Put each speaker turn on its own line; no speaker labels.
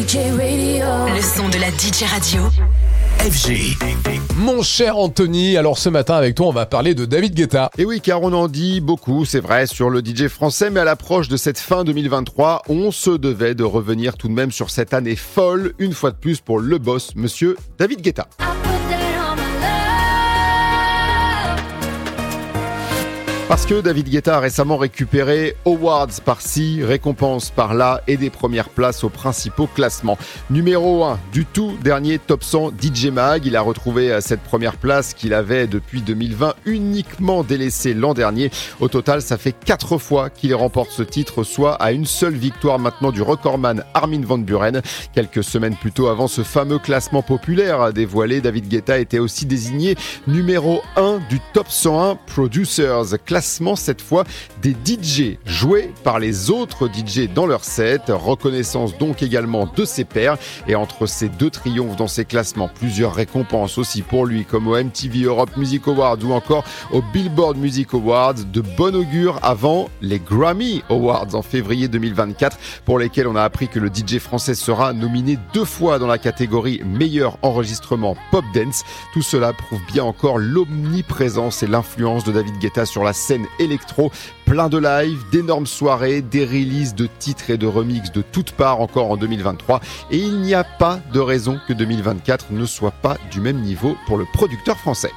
DJ Radio.
Le son de la DJ radio.
FG.
Mon cher Anthony, alors ce matin avec toi, on va parler de David Guetta.
Et oui, car on en dit beaucoup, c'est vrai, sur le DJ français, mais à l'approche de cette fin 2023, on se devait de revenir tout de même sur cette année folle, une fois de plus pour le boss, monsieur David Guetta. Parce que David Guetta a récemment récupéré awards par-ci, récompenses par-là et des premières places aux principaux classements. Numéro 1 du tout dernier Top 100 DJ Mag, il a retrouvé euh, cette première place qu'il avait depuis 2020 uniquement délaissée l'an dernier. Au total, ça fait 4 fois qu'il remporte ce titre, soit à une seule victoire maintenant du recordman Armin van Buren. Quelques semaines plus tôt avant ce fameux classement populaire dévoilé, David Guetta était aussi désigné numéro 1 du Top 101 Producers. Classement cette fois des DJ joués par les autres DJ dans leur set. Reconnaissance donc également de ses pairs. Et entre ces deux triomphes dans ces classements, plusieurs récompenses aussi pour lui, comme au MTV Europe Music Awards ou encore au Billboard Music Awards. De bon augure avant les Grammy Awards en février 2024, pour lesquels on a appris que le DJ français sera nominé deux fois dans la catégorie meilleur enregistrement pop dance. Tout cela prouve bien encore l'omniprésence et l'influence de David Guetta sur la scène électro. Plein de live, d'énormes soirées, des releases de titres et de remixes de toutes parts encore en 2023. Et il n'y a pas de raison que 2024 ne soit pas du même niveau pour le producteur français.